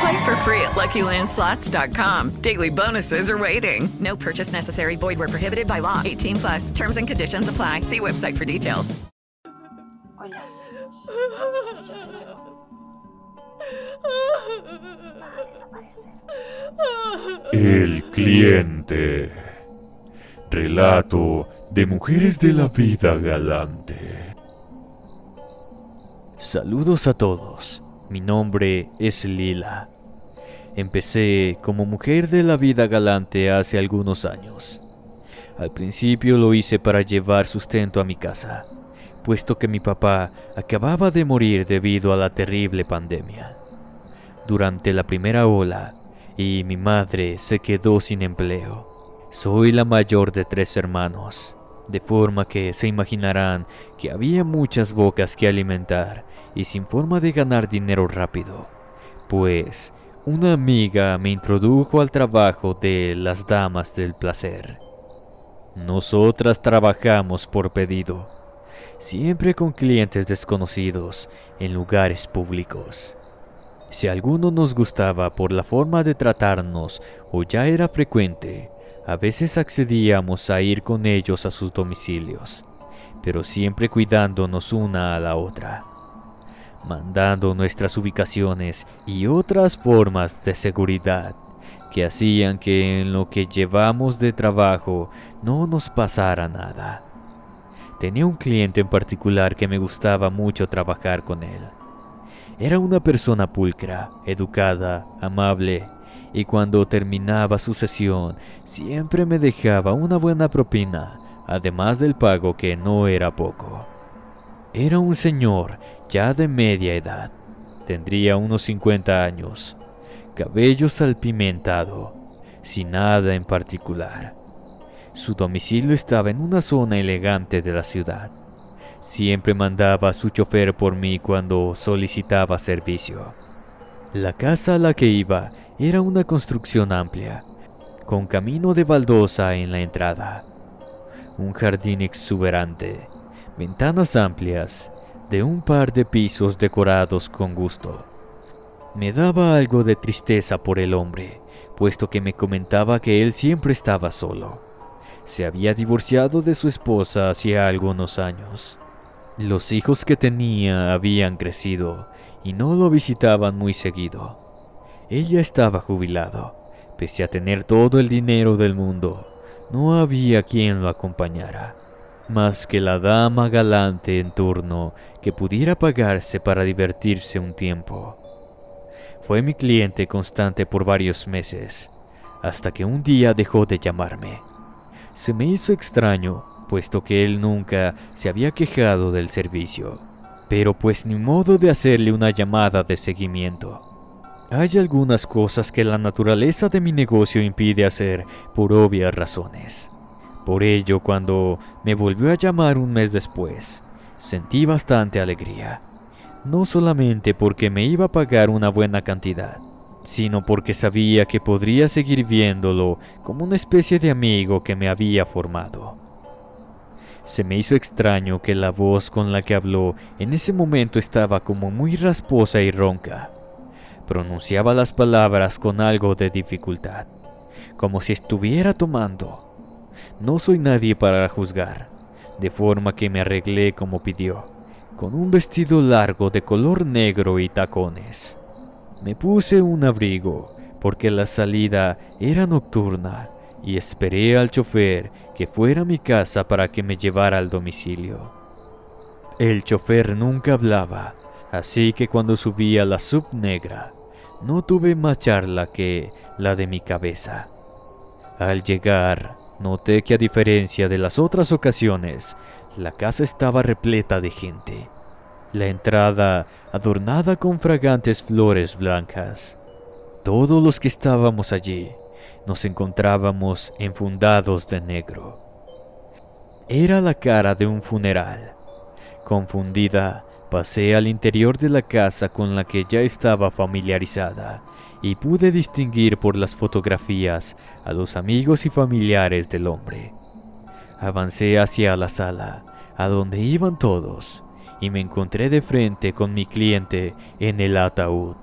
Play for free at LuckyLandSlots.com. Daily bonuses are waiting. No purchase necessary. Void where prohibited by law. 18 plus. Terms and conditions apply. See website for details. Hola. El cliente. Relato de mujeres de la vida galante. Saludos a todos. Mi nombre es Lila. Empecé como mujer de la vida galante hace algunos años. Al principio lo hice para llevar sustento a mi casa, puesto que mi papá acababa de morir debido a la terrible pandemia. Durante la primera ola, y mi madre se quedó sin empleo. Soy la mayor de tres hermanos, de forma que se imaginarán que había muchas bocas que alimentar y sin forma de ganar dinero rápido, pues una amiga me introdujo al trabajo de las damas del placer. Nosotras trabajamos por pedido, siempre con clientes desconocidos en lugares públicos. Si alguno nos gustaba por la forma de tratarnos o ya era frecuente, a veces accedíamos a ir con ellos a sus domicilios, pero siempre cuidándonos una a la otra, mandando nuestras ubicaciones y otras formas de seguridad que hacían que en lo que llevamos de trabajo no nos pasara nada. Tenía un cliente en particular que me gustaba mucho trabajar con él. Era una persona pulcra, educada, amable, y cuando terminaba su sesión siempre me dejaba una buena propina, además del pago que no era poco. Era un señor ya de media edad, tendría unos 50 años, cabello salpimentado, sin nada en particular. Su domicilio estaba en una zona elegante de la ciudad. Siempre mandaba a su chofer por mí cuando solicitaba servicio. La casa a la que iba era una construcción amplia, con camino de baldosa en la entrada, un jardín exuberante, ventanas amplias, de un par de pisos decorados con gusto. Me daba algo de tristeza por el hombre, puesto que me comentaba que él siempre estaba solo. Se había divorciado de su esposa hacía algunos años. Los hijos que tenía habían crecido y no lo visitaban muy seguido. Ella estaba jubilado, pese a tener todo el dinero del mundo. No había quien lo acompañara, más que la dama galante en turno que pudiera pagarse para divertirse un tiempo. Fue mi cliente constante por varios meses, hasta que un día dejó de llamarme. Se me hizo extraño, puesto que él nunca se había quejado del servicio, pero pues ni modo de hacerle una llamada de seguimiento. Hay algunas cosas que la naturaleza de mi negocio impide hacer por obvias razones. Por ello, cuando me volvió a llamar un mes después, sentí bastante alegría. No solamente porque me iba a pagar una buena cantidad, sino porque sabía que podría seguir viéndolo como una especie de amigo que me había formado. Se me hizo extraño que la voz con la que habló en ese momento estaba como muy rasposa y ronca. Pronunciaba las palabras con algo de dificultad, como si estuviera tomando. No soy nadie para juzgar, de forma que me arreglé como pidió, con un vestido largo de color negro y tacones. Me puse un abrigo, porque la salida era nocturna, y esperé al chofer que fuera a mi casa para que me llevara al domicilio. El chofer nunca hablaba, así que cuando subí a la sub negra, no tuve más charla que la de mi cabeza. Al llegar, noté que a diferencia de las otras ocasiones, la casa estaba repleta de gente. La entrada adornada con fragantes flores blancas. Todos los que estábamos allí nos encontrábamos enfundados de negro. Era la cara de un funeral. Confundida, pasé al interior de la casa con la que ya estaba familiarizada y pude distinguir por las fotografías a los amigos y familiares del hombre. Avancé hacia la sala, a donde iban todos, y me encontré de frente con mi cliente en el ataúd,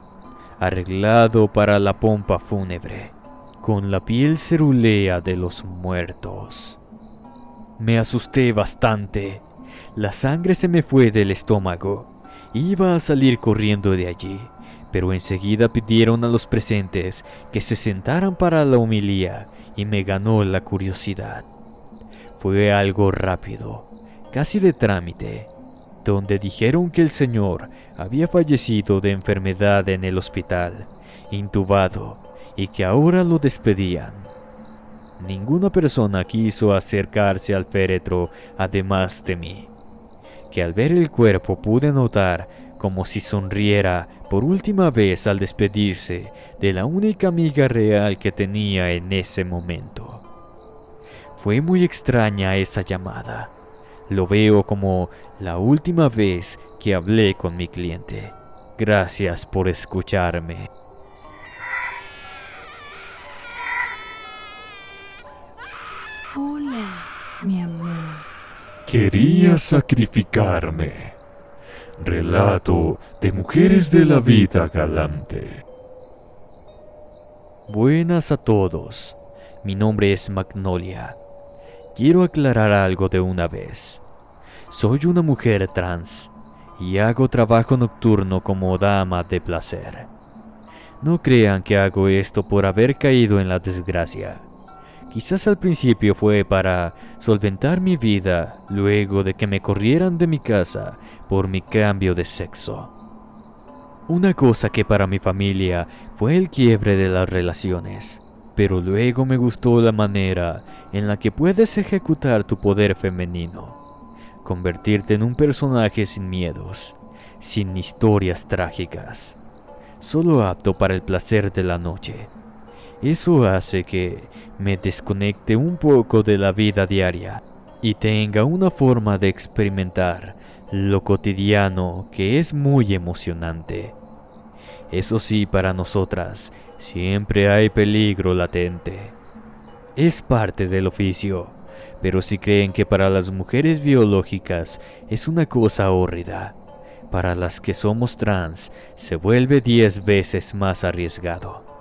arreglado para la pompa fúnebre, con la piel cerulea de los muertos. Me asusté bastante. La sangre se me fue del estómago. Iba a salir corriendo de allí, pero enseguida pidieron a los presentes que se sentaran para la homilía y me ganó la curiosidad. Fue algo rápido, casi de trámite, donde dijeron que el señor había fallecido de enfermedad en el hospital, intubado, y que ahora lo despedían. Ninguna persona quiso acercarse al féretro además de mí, que al ver el cuerpo pude notar como si sonriera por última vez al despedirse de la única amiga real que tenía en ese momento. Fue muy extraña esa llamada. Lo veo como la última vez que hablé con mi cliente. Gracias por escucharme. Hola, mi amor. Quería sacrificarme. Relato de mujeres de la vida galante. Buenas a todos. Mi nombre es Magnolia. Quiero aclarar algo de una vez. Soy una mujer trans y hago trabajo nocturno como dama de placer. No crean que hago esto por haber caído en la desgracia. Quizás al principio fue para solventar mi vida luego de que me corrieran de mi casa por mi cambio de sexo. Una cosa que para mi familia fue el quiebre de las relaciones, pero luego me gustó la manera en la que puedes ejecutar tu poder femenino, convertirte en un personaje sin miedos, sin historias trágicas, solo apto para el placer de la noche. Eso hace que me desconecte un poco de la vida diaria y tenga una forma de experimentar lo cotidiano que es muy emocionante. Eso sí, para nosotras siempre hay peligro latente. Es parte del oficio, pero si creen que para las mujeres biológicas es una cosa hórrida, para las que somos trans se vuelve diez veces más arriesgado.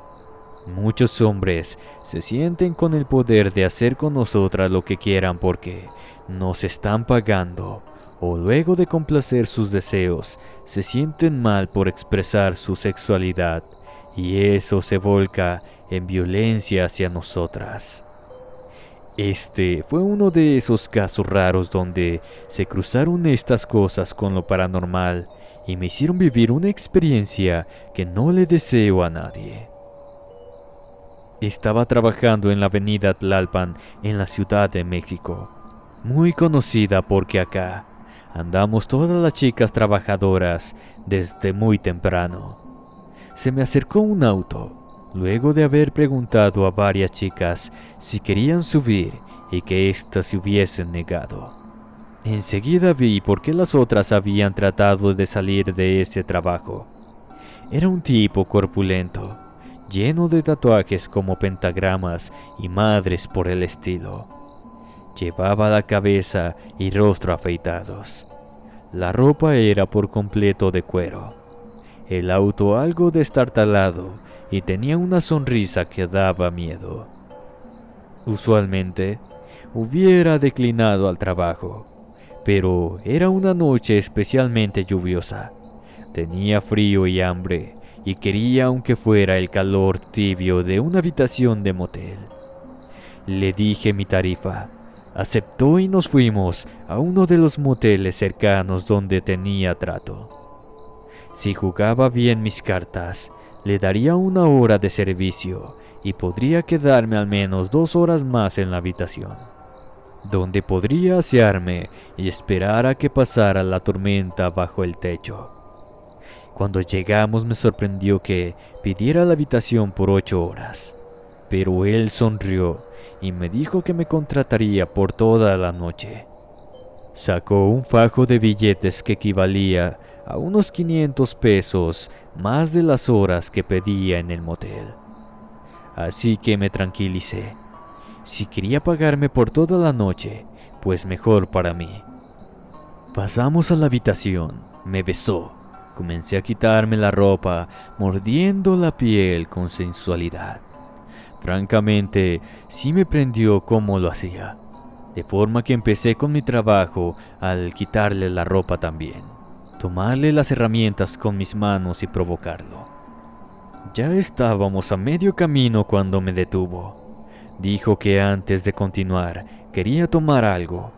Muchos hombres se sienten con el poder de hacer con nosotras lo que quieran porque nos están pagando o luego de complacer sus deseos se sienten mal por expresar su sexualidad y eso se volca en violencia hacia nosotras. Este fue uno de esos casos raros donde se cruzaron estas cosas con lo paranormal y me hicieron vivir una experiencia que no le deseo a nadie. Estaba trabajando en la avenida Tlalpan en la Ciudad de México, muy conocida porque acá andamos todas las chicas trabajadoras desde muy temprano. Se me acercó un auto, luego de haber preguntado a varias chicas si querían subir y que éstas se hubiesen negado. Enseguida vi por qué las otras habían tratado de salir de ese trabajo. Era un tipo corpulento, lleno de tatuajes como pentagramas y madres por el estilo. Llevaba la cabeza y rostro afeitados. La ropa era por completo de cuero. El auto algo destartalado y tenía una sonrisa que daba miedo. Usualmente hubiera declinado al trabajo, pero era una noche especialmente lluviosa. Tenía frío y hambre y quería aunque fuera el calor tibio de una habitación de motel. Le dije mi tarifa, Aceptó y nos fuimos a uno de los moteles cercanos donde tenía trato. Si jugaba bien mis cartas, le daría una hora de servicio y podría quedarme al menos dos horas más en la habitación, donde podría asearme y esperar a que pasara la tormenta bajo el techo. Cuando llegamos me sorprendió que pidiera la habitación por ocho horas, pero él sonrió y me dijo que me contrataría por toda la noche. Sacó un fajo de billetes que equivalía a unos 500 pesos más de las horas que pedía en el motel. Así que me tranquilicé. Si quería pagarme por toda la noche, pues mejor para mí. Pasamos a la habitación, me besó, comencé a quitarme la ropa, mordiendo la piel con sensualidad. Francamente, sí me prendió cómo lo hacía, de forma que empecé con mi trabajo al quitarle la ropa también, tomarle las herramientas con mis manos y provocarlo. Ya estábamos a medio camino cuando me detuvo. Dijo que antes de continuar quería tomar algo.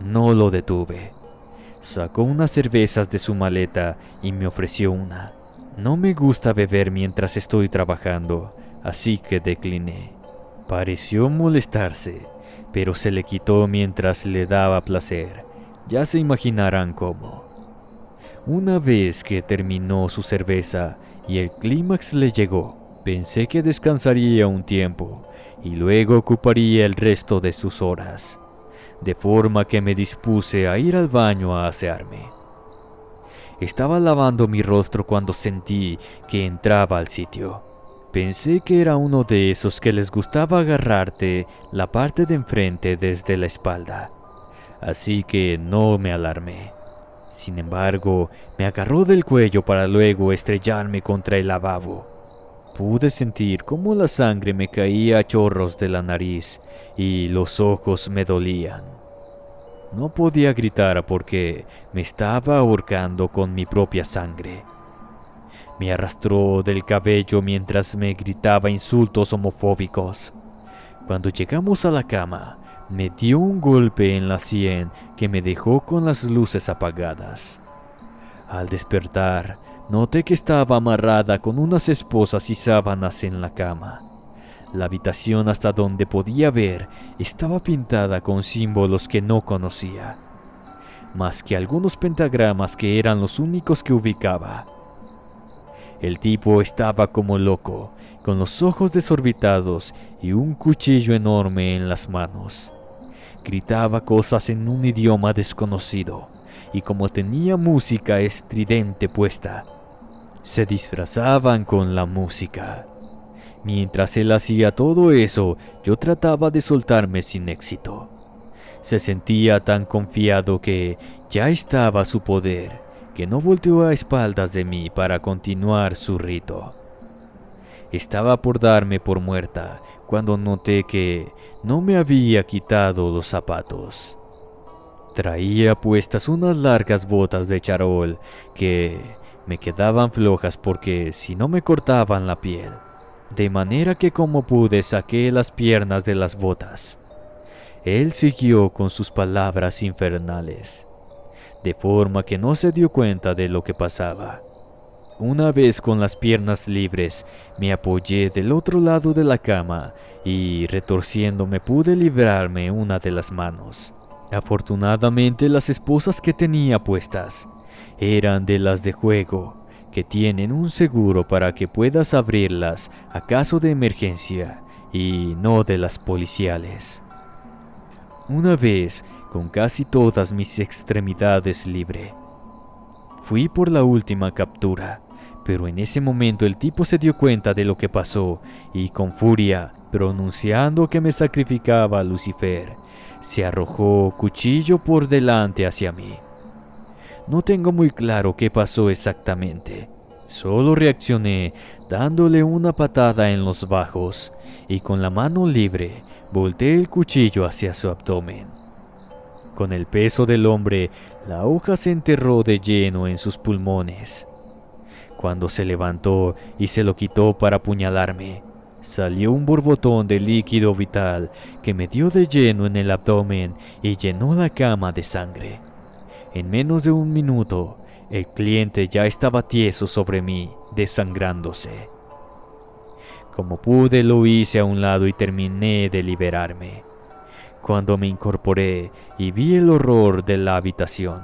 No lo detuve. Sacó unas cervezas de su maleta y me ofreció una. No me gusta beber mientras estoy trabajando, así que decliné. Pareció molestarse, pero se le quitó mientras le daba placer. Ya se imaginarán cómo. Una vez que terminó su cerveza y el clímax le llegó, pensé que descansaría un tiempo y luego ocuparía el resto de sus horas, de forma que me dispuse a ir al baño a asearme. Estaba lavando mi rostro cuando sentí que entraba al sitio. Pensé que era uno de esos que les gustaba agarrarte la parte de enfrente desde la espalda, así que no me alarmé. Sin embargo, me agarró del cuello para luego estrellarme contra el lavabo. Pude sentir cómo la sangre me caía a chorros de la nariz y los ojos me dolían. No podía gritar porque me estaba ahorcando con mi propia sangre. Me arrastró del cabello mientras me gritaba insultos homofóbicos. Cuando llegamos a la cama, me dio un golpe en la sien que me dejó con las luces apagadas. Al despertar, noté que estaba amarrada con unas esposas y sábanas en la cama. La habitación hasta donde podía ver estaba pintada con símbolos que no conocía, más que algunos pentagramas que eran los únicos que ubicaba. El tipo estaba como loco, con los ojos desorbitados y un cuchillo enorme en las manos. Gritaba cosas en un idioma desconocido, y como tenía música estridente puesta, se disfrazaban con la música. Mientras él hacía todo eso, yo trataba de soltarme sin éxito. Se sentía tan confiado que ya estaba su poder, que no volteó a espaldas de mí para continuar su rito. Estaba por darme por muerta cuando noté que no me había quitado los zapatos. Traía puestas unas largas botas de charol que me quedaban flojas porque si no me cortaban la piel. De manera que como pude saqué las piernas de las botas. Él siguió con sus palabras infernales, de forma que no se dio cuenta de lo que pasaba. Una vez con las piernas libres, me apoyé del otro lado de la cama y retorciéndome pude librarme una de las manos. Afortunadamente las esposas que tenía puestas eran de las de juego, que tienen un seguro para que puedas abrirlas a caso de emergencia y no de las policiales. Una vez, con casi todas mis extremidades libre, fui por la última captura, pero en ese momento el tipo se dio cuenta de lo que pasó y con furia, pronunciando que me sacrificaba a Lucifer, se arrojó cuchillo por delante hacia mí. No tengo muy claro qué pasó exactamente. Solo reaccioné dándole una patada en los bajos y con la mano libre volteé el cuchillo hacia su abdomen. Con el peso del hombre, la hoja se enterró de lleno en sus pulmones. Cuando se levantó y se lo quitó para apuñalarme, salió un borbotón de líquido vital que me dio de lleno en el abdomen y llenó la cama de sangre. En menos de un minuto, el cliente ya estaba tieso sobre mí, desangrándose. Como pude lo hice a un lado y terminé de liberarme. Cuando me incorporé y vi el horror de la habitación,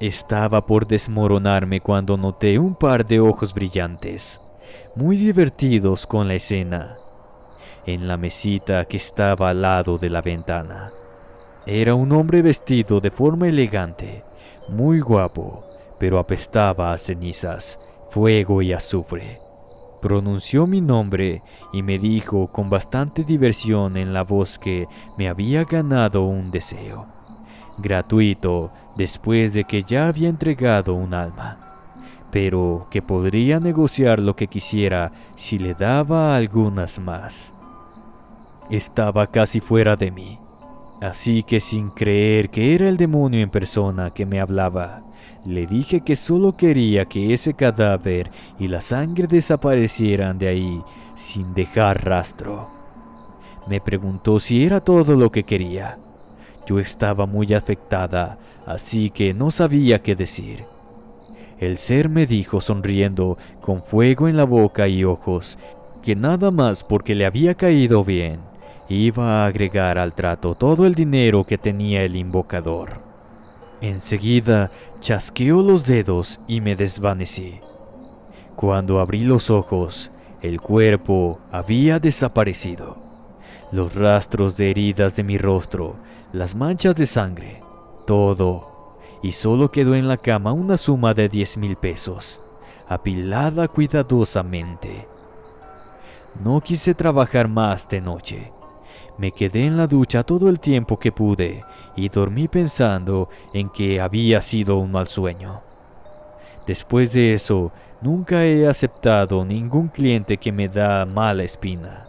estaba por desmoronarme cuando noté un par de ojos brillantes, muy divertidos con la escena, en la mesita que estaba al lado de la ventana. Era un hombre vestido de forma elegante, muy guapo, pero apestaba a cenizas, fuego y azufre. Pronunció mi nombre y me dijo con bastante diversión en la voz que me había ganado un deseo, gratuito después de que ya había entregado un alma, pero que podría negociar lo que quisiera si le daba algunas más. Estaba casi fuera de mí, así que sin creer que era el demonio en persona que me hablaba, le dije que solo quería que ese cadáver y la sangre desaparecieran de ahí sin dejar rastro. Me preguntó si era todo lo que quería. Yo estaba muy afectada, así que no sabía qué decir. El ser me dijo sonriendo, con fuego en la boca y ojos, que nada más porque le había caído bien, iba a agregar al trato todo el dinero que tenía el invocador. Enseguida chasqueó los dedos y me desvanecí. Cuando abrí los ojos, el cuerpo había desaparecido. Los rastros de heridas de mi rostro, las manchas de sangre, todo. Y solo quedó en la cama una suma de diez mil pesos, apilada cuidadosamente. No quise trabajar más de noche. Me quedé en la ducha todo el tiempo que pude y dormí pensando en que había sido un mal sueño. Después de eso, nunca he aceptado ningún cliente que me da mala espina.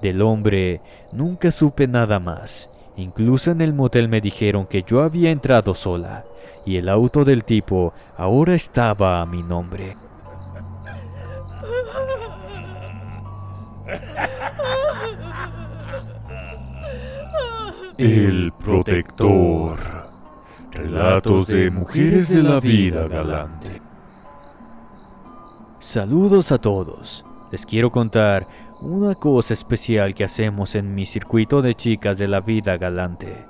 Del hombre nunca supe nada más. Incluso en el motel me dijeron que yo había entrado sola y el auto del tipo ahora estaba a mi nombre. El protector. Relatos de mujeres de la vida galante. Saludos a todos. Les quiero contar una cosa especial que hacemos en mi circuito de chicas de la vida galante.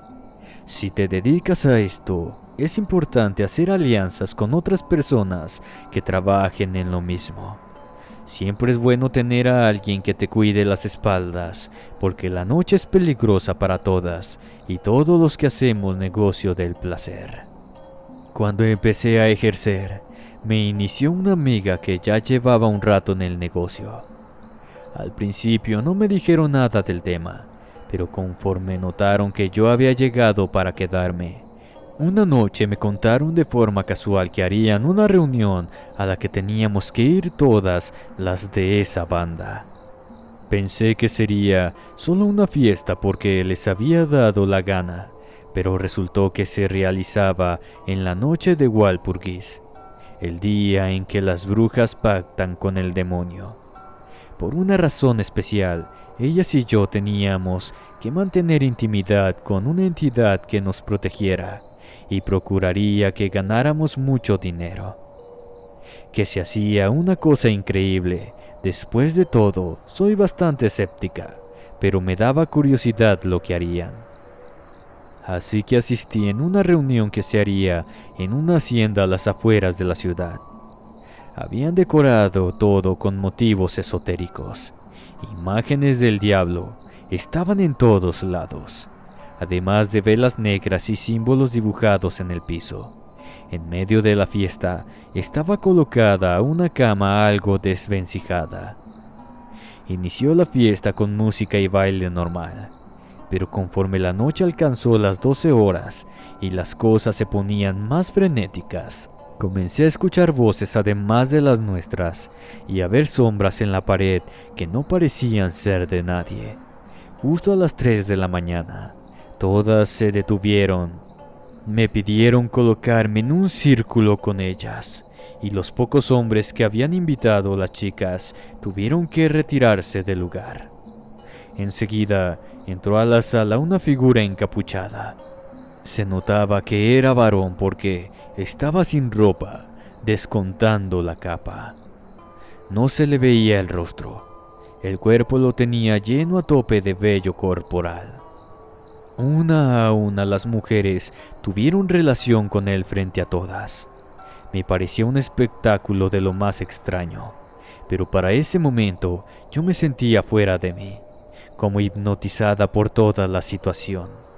Si te dedicas a esto, es importante hacer alianzas con otras personas que trabajen en lo mismo. Siempre es bueno tener a alguien que te cuide las espaldas, porque la noche es peligrosa para todas y todos los que hacemos negocio del placer. Cuando empecé a ejercer, me inició una amiga que ya llevaba un rato en el negocio. Al principio no me dijeron nada del tema, pero conforme notaron que yo había llegado para quedarme, una noche me contaron de forma casual que harían una reunión a la que teníamos que ir todas las de esa banda. Pensé que sería solo una fiesta porque les había dado la gana, pero resultó que se realizaba en la noche de Walpurgis, el día en que las brujas pactan con el demonio. Por una razón especial, ellas y yo teníamos que mantener intimidad con una entidad que nos protegiera y procuraría que ganáramos mucho dinero. Que se hacía una cosa increíble. Después de todo, soy bastante escéptica, pero me daba curiosidad lo que harían. Así que asistí en una reunión que se haría en una hacienda a las afueras de la ciudad. Habían decorado todo con motivos esotéricos. Imágenes del diablo estaban en todos lados además de velas negras y símbolos dibujados en el piso. En medio de la fiesta estaba colocada una cama algo desvencijada. Inició la fiesta con música y baile normal, pero conforme la noche alcanzó las 12 horas y las cosas se ponían más frenéticas, comencé a escuchar voces además de las nuestras y a ver sombras en la pared que no parecían ser de nadie. Justo a las 3 de la mañana, Todas se detuvieron. Me pidieron colocarme en un círculo con ellas y los pocos hombres que habían invitado a las chicas tuvieron que retirarse del lugar. Enseguida entró a la sala una figura encapuchada. Se notaba que era varón porque estaba sin ropa, descontando la capa. No se le veía el rostro. El cuerpo lo tenía lleno a tope de vello corporal. Una a una las mujeres tuvieron relación con él frente a todas. Me parecía un espectáculo de lo más extraño, pero para ese momento yo me sentía fuera de mí, como hipnotizada por toda la situación.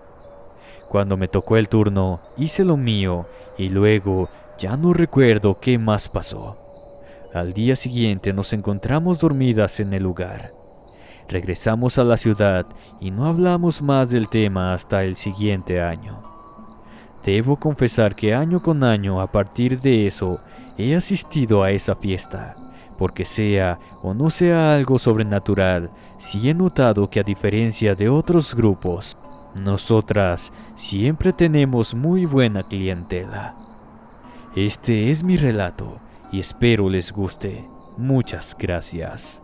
Cuando me tocó el turno, hice lo mío y luego ya no recuerdo qué más pasó. Al día siguiente nos encontramos dormidas en el lugar. Regresamos a la ciudad y no hablamos más del tema hasta el siguiente año. Debo confesar que año con año a partir de eso he asistido a esa fiesta, porque sea o no sea algo sobrenatural, sí he notado que a diferencia de otros grupos, nosotras siempre tenemos muy buena clientela. Este es mi relato y espero les guste. Muchas gracias.